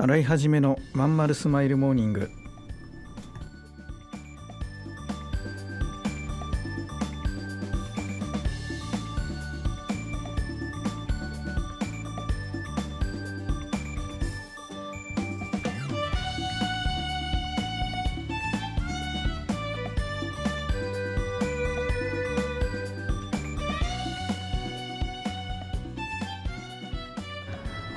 洗い始めのまんまるスマイルモーニング。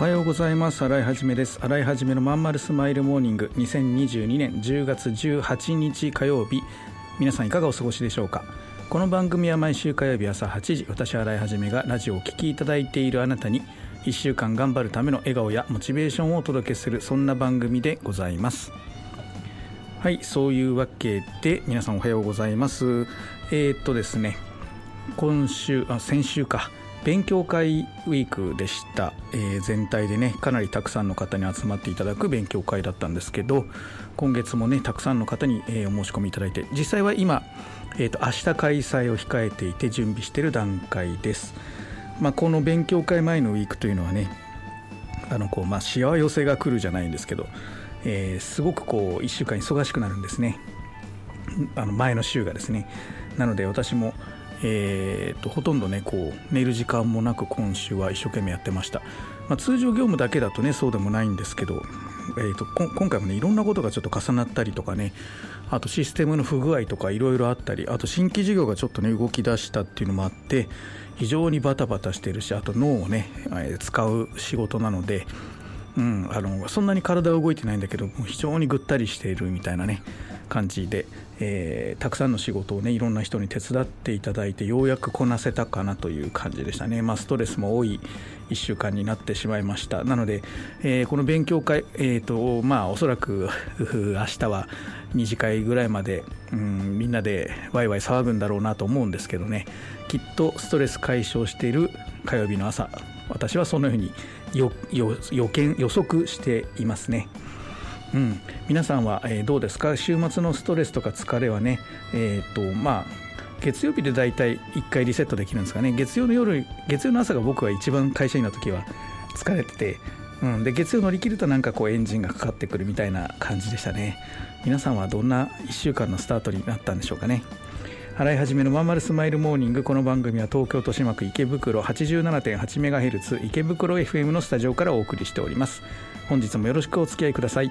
おはようございます。洗いはじめです。洗いはじめのまんまるスマイルモーニング。2022年10月18日火曜日。皆さんいかがお過ごしでしょうか？この番組は毎週火曜日朝8時私洗いはじめがラジオをお聴きいただいているあなたに1週間頑張るための笑顔やモチベーションをお届けするそんな番組でございます。はいそういうわけで皆さんおはようございます。えー、っとですね今週あ先週か。勉強会ウィークでした、えー、全体でねかなりたくさんの方に集まっていただく勉強会だったんですけど今月もねたくさんの方に、えー、お申し込みいただいて実際は今、えーと、明日開催を控えていて準備している段階です、まあ、この勉強会前のウィークというのはねあのこう、まあ、幸せが来るじゃないんですけど、えー、すごくこう1週間忙しくなるんですね。あの前の週がですね。なので私もえーと、ほとんどねこう寝る時間もなく今週は一生懸命やってました、まあ、通常業務だけだとねそうでもないんですけど、えーと、今回もねいろんなことがちょっと重なったりとかねあとシステムの不具合とかいろいろあったりあと新規事業がちょっとね動き出したっていうのもあって非常にバタバタしてるしあと脳をね使う仕事なので、うん、あのそんなに体は動いてないんだけど非常にぐったりしているみたいなね感じで、えー、たくさんの仕事をねいろんな人に手伝っていただいてようやくこなせたかなという感じでしたね、まあ、ストレスも多い1週間になってしまいました。なので、えー、この勉強会、えーとまあ、おそらく 明日は2次会ぐらいまで、うん、みんなでワイワイ騒ぐんだろうなと思うんですけどね。きっとストレス解消している火曜日の朝私はそのように予見予測していますね。うん、皆さんは、えー、どうですか？週末のストレスとか疲れはね、えーとまあ、月曜日で大体1回リセットできるんですかね。月曜の夜月曜の朝が僕は一番会社員の時は疲れてて、うん、で月曜乗り切るとなんかこうエンジンがかかってくるみたいな感じでしたね。皆さんはどんな1週間のスタートになったんでしょうかね。払い始めのまんまるスマイルモーニング。この番組は東京豊島区池袋 87.8MHz 池袋 FM のスタジオからお送りしております。本日もよろしくお付き合いください。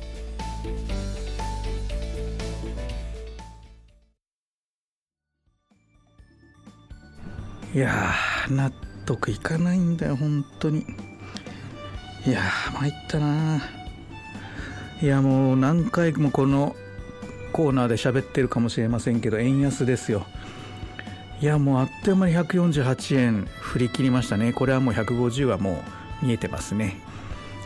いや納得いかないんだよ本当に。いや参ったないやもう何回もこのコーナーで喋ってるかもしれませんけど円安ですよ。いやもうあっという間に148円振り切りましたね。これはもう150はもう見えてますね。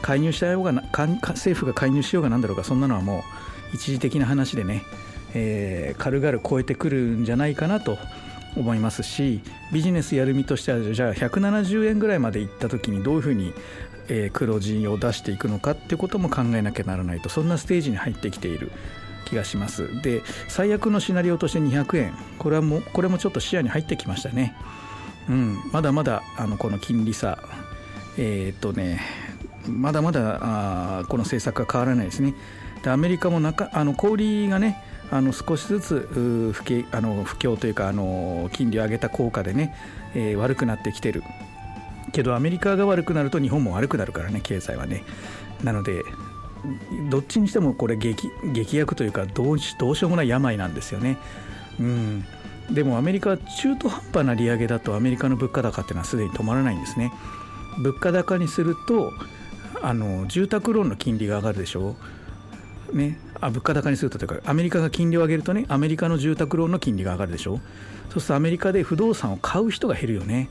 介入したようが政府が介入しようがなんだろうかそんなのはもう一時的な話でね、えー、軽々超えてくるんじゃないかなと思いますしビジネスやる身としてはじゃあ170円ぐらいまでいった時にどういうふうに、黒字を出していくのかってことも考えなきゃならないとそんなステージに入ってきている気がします。で最悪のシナリオとして200円。これはもこれもちょっと視野に入ってきましたね。うん。まだまだあのこの金利差。えー、っとねまだまだあこの政策は変わらないですね。でアメリカも中あの小売がねあの少しずつ不景あの不況というかあの金利を上げた効果でね、えー、悪くなってきてるけどアメリカが悪くなると日本も悪くなるからね経済はねなのでどっちにしてもこれ劇劇薬というかどうしどうしようもない病なんですよね。うん、でもアメリカは中途半端な利上げだとアメリカの物価高っていうのはすでに止まらないんですね。物価高にするとあの住宅ローンの金利が上がるでしょう。ね、あ物価高にするとというかアメリカが金利を上げるとねアメリカの住宅ローンの金利が上がるでしょ？そうするとアメリカで不動産を買う人が減るよね。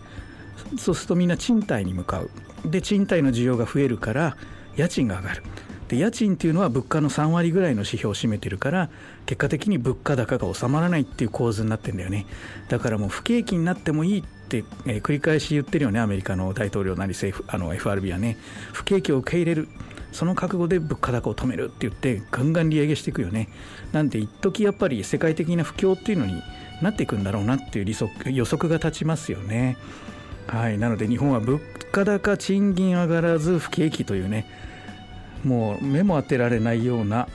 そうするとみんな賃貸に向かう。で賃貸の需要が増えるから家賃が上がる。で家賃っていうのは物価の3割ぐらいの指標を占めてるから結果的に物価高が収まらないっていう構図になってんだよね。だからもう不景気になってもいいって、えー、繰り返し言ってるよねアメリカの大統領なり政府あの FRB はね。不景気を受け入れる。その覚悟で物価高を止めるって言ってガンガン利上げしていくよね。なんで一時やっぱり世界的な不況っていうのになっていくんだろうなっていう予測が立ちますよね。はい。なので日本は物価高賃金上がらず不景気というねもう目も当てられないような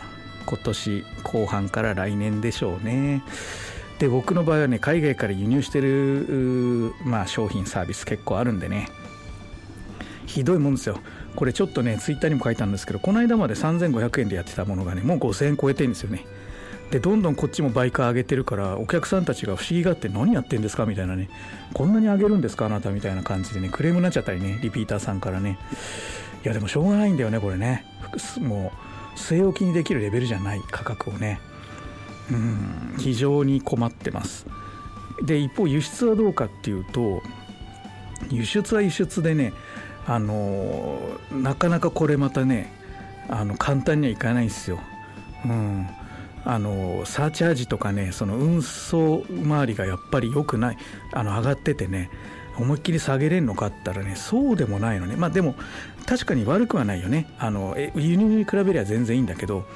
今年後半から来年でしょうね。で僕の場合はね海外から輸入してる、まあ、商品サービス結構あるんでね。ひどいもんですよ。これちょっとねツイッターにも書いたんですけどこの間まで3500円でやってたものがねもう5000円超えてるんですよね。でどんどんこっちも倍価上げてるからお客さんたちが不思議があって何やってんですか？みたいなねこんなに上げるんですか？あなたみたいな感じでねクレームになっちゃったりねリピーターさんからね。いやでもしょうがないんだよねこれね。もう据え置きにできるレベルじゃない価格をね。うん非常に困ってます。で一方輸出はどうかっていうと輸出は輸出でねあのなかなかこれまたねあの簡単にはいかないんですよ。うん、あのサーチャージとかねその運送周りがやっぱり良くないあの上がっててね思いっきり下げれるのかったらねそうでもないのね。まあでも確かに悪くはないよね。あの輸入に比べりゃ全然いいんだけど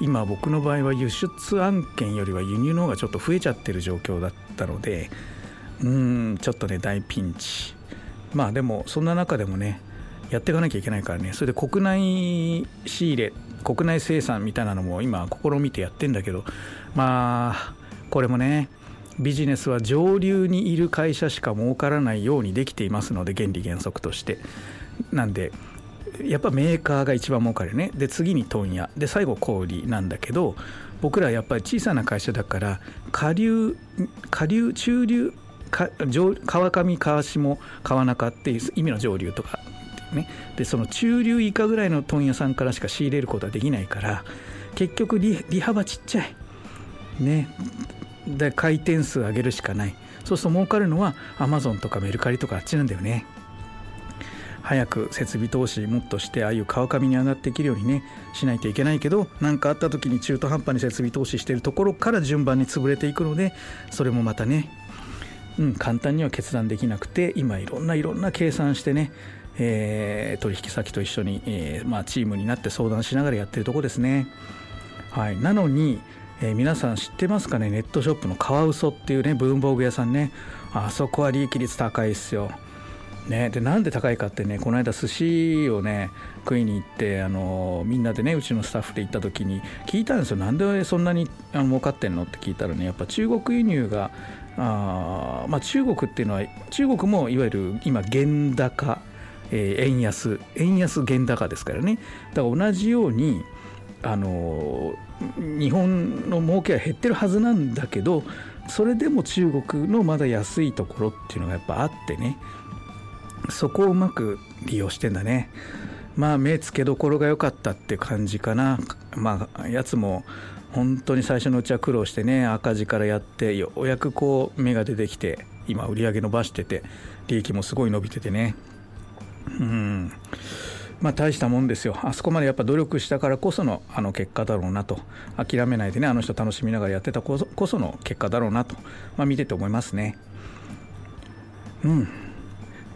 今僕の場合は輸出案件よりは輸入の方がちょっと増えちゃってる状況だったのでうんちょっとね大ピンチ。まあでもそんな中でもねやっていかなきゃいけないからね。それで国内仕入れ国内生産みたいなのも今試みてやってんだけどまあこれもねビジネスは上流にいる会社しか儲からないようにできていますので原理原則として。なんでやっぱメーカーが一番儲かるね。で次に問屋。で最後小売なんだけど僕らやっぱり小さな会社だから下流下流中流川上川下川中っていう意味の上流とかね。でその中流以下ぐらいの問屋さんからしか仕入れることはできないから結局利幅ちっちゃい。ね。で回転数上げるしかない。そうすると儲かるのはアマゾンとかメルカリとかあっちなんだよね。早く設備投資もっとしてああいう川上に上がっていけるようにねしないといけないけど何かあった時に中途半端に設備投資してるところから順番に潰れていくのでそれもまたねうん、簡単には決断できなくて今いろんないろんな計算してね、えー、取引先と一緒に、えー、まあ、チームになって相談しながらやってるとこですね。はい、なのに、えー、皆さん知ってますかねネットショップのカワウソっていうね文房具屋さんね。あそこは利益率高いっすよ。ね、でなんで高いかってねこの間寿司をね食いに行ってあのみんなでねうちのスタッフで行った時に聞いたんですよ。なんでそんなにあの儲かってんの？って聞いたらねやっぱ中国輸入があ、まあ、中国っていうのは中国もいわゆる今原高、えー、円安円安原高ですからね。だから同じようにあの日本の儲けは減ってるはずなんだけどそれでも中国のまだ安いところっていうのがやっぱあってね。そこをうまく利用してんだね。まあ目つけどころが良かったって感じかな。まあやつも本当に最初のうちは苦労してね赤字からやってようやくこう芽が出てきて今売り上げ伸ばしてて利益もすごい伸びててね。うん。まあ大したもんですよ。あそこまでやっぱ努力したからこそのあの結果だろうなと。諦めないでねあの人楽しみながらやってたこそこその結果だろうなと、まあ、見てて思いますね。うん。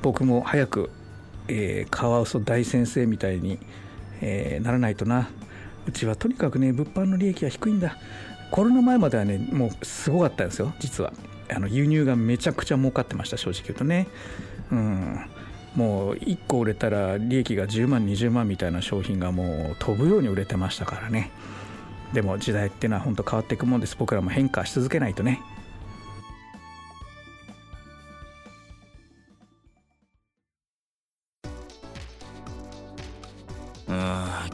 僕も早く、えー、カワウソ大先生みたいに、えー、ならないとな。うちはとにかくね物販の利益は低いんだ。コロナ前まではねもうすごかったんですよ実は。あの輸入がめちゃくちゃ儲かってました正直言うとね。うん。もう1個売れたら利益が10万20万みたいな商品がもう飛ぶように売れてましたからね。でも時代っていうのは本当変わっていくもんです。僕らも変化し続けないとね。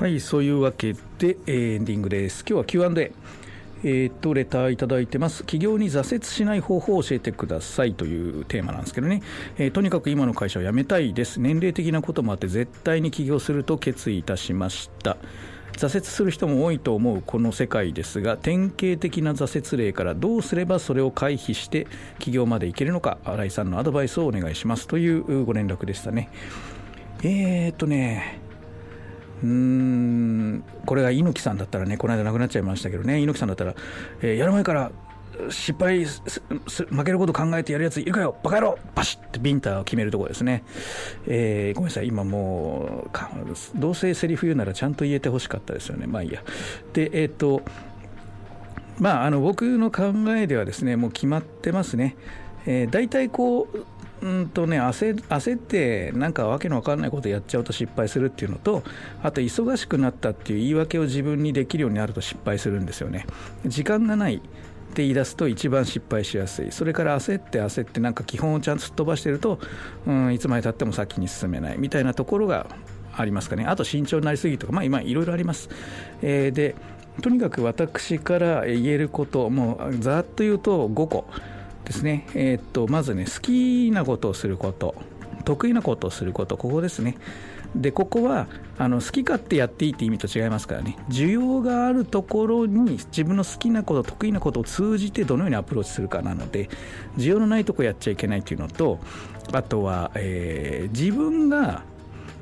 はいそういうわけでえエンディングです。今日は Q&A えー、っとレターいただいてます。企業に挫折しない方法を教えてください。というテーマなんですけどね、えー、とにかく今の会社を辞めたいです。年齢的なこともあって絶対に起業すると決意いたしました。挫折する人も多いと思うこの世界ですが典型的な挫折例からどうすればそれを回避して起業までいけるのか新井さんのアドバイスをお願いします。というご連絡でしたね。えー、っとねうんこれが猪木さんだったらね、この間亡くなっちゃいましたけどね、猪木さんだったら、えー、やる前から失敗負けること考えてやるやついるかよ、バカ野郎、バシッってビンタを決めるところですね、えー、ごめんなさい、今もう、どうせセリフ言うならちゃんと言えてほしかったですよね、まあいいや。で、えっ、と、まあ、あの僕の考えではですね、もう決まってますね。えー、大体こううんとね、焦焦ってなんかわけのわかんないことやっちゃうと失敗するっていうのとあと忙しくなったっていう言い訳を自分にできるようになると失敗するんですよね。時間がないって言い出すと一番失敗しやすい。それから焦って焦ってなんか基本をちゃんとすっ飛ばしてると、うん、いつまでたっても先に進めない。みたいなところがありますかね。あと慎重になりすぎとかまあ今いろいろあります、えー、でとにかく私から言えることもうざっと言うと5個。ですね、えー、っとまずね好きなことをすること。得意なことをすること。ここですね。でここはあの好き勝手やっていいって意味と違いますからね。需要があるところに自分の好きなこと得意なことを通じてどのようにアプローチするかなので需要のないとこやっちゃいけないっていうのとあとは、えー、自分が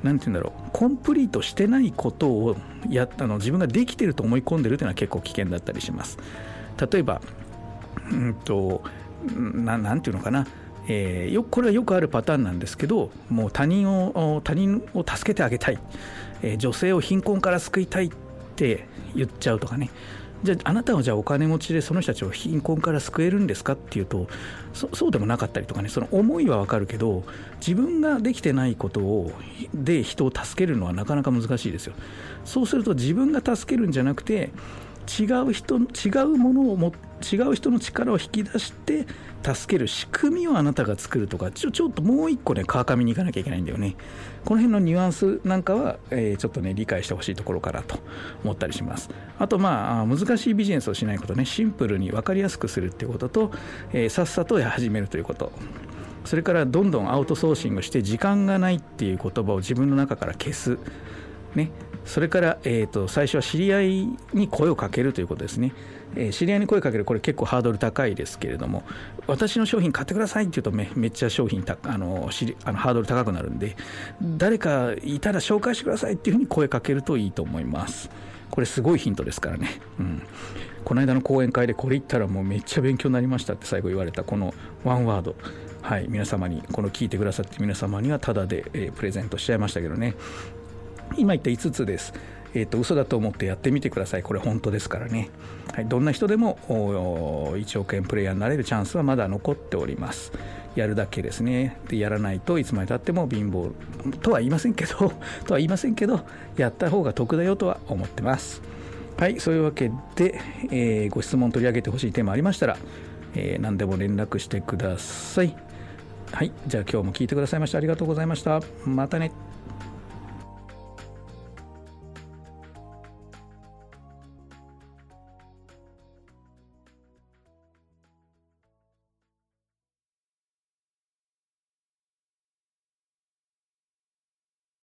何て言うんだろうコンプリートしてないことをやったの自分ができてると思い込んでるというのは結構危険だったりします。例えばうんとななんていうのかな、えー、よこれはよくあるパターンなんですけどもう他人を他人を助けてあげたい、えー、女性を貧困から救いたいって言っちゃうとかね。じゃああなたはじゃあお金持ちでその人たちを貧困から救えるんですかっていうとそうでもなかったりとかね。その思いはわかるけど自分ができてないことをで人を助けるのはなかなか難しいですよ。そうすると自分が助けるんじゃなくて違う人違うものを持って違う人の力を引き出して助ける仕組みをあなたが作るとかちょちょっともう一個ね川上に行かなきゃいけないんだよね。この辺のニュアンスなんかは、えー、ちょっとね理解してほしいところかなと思ったりします。あとまあ難しいビジネスをしないことね。シンプルに分かりやすくするっていうことと、えー、さっさと始めるということ。それからどんどんアウトソーシングして時間がないっていう言葉を自分の中から消す。ね。それから、えーと、最初は知り合いに声をかけるということですね、えー、知り合いに声をかけるこれ結構ハードル高いですけれども私の商品買ってくださいって言うとめめっちゃ商品たあのあのハードル高くなるんで誰かいたら紹介してくださいっていうふうに声かけるといいと思います。これすごいヒントですからね、うん、この間の講演会でこれ言ったらもうめっちゃ勉強になりましたって最後言われたこのワンワード。はい、皆様にこの聞いてくださって皆様にはタダで、えー、プレゼントしちゃいましたけどね。今言った5つです。えーと、嘘だと思ってやってみてください。これ本当ですからね。はい、どんな人でも1億円プレイヤーになれるチャンスはまだ残っております。やるだけですね。でやらないといつまでたっても貧乏とは言いませんけど とは言いませんけどやった方が得だよとは思ってます。はい、そういうわけで、えー、ご質問取り上げてほしいテーマありましたら、えー、何でも連絡してください。はい、じゃあ今日も聞いてくださいましてありがとうございました。またね。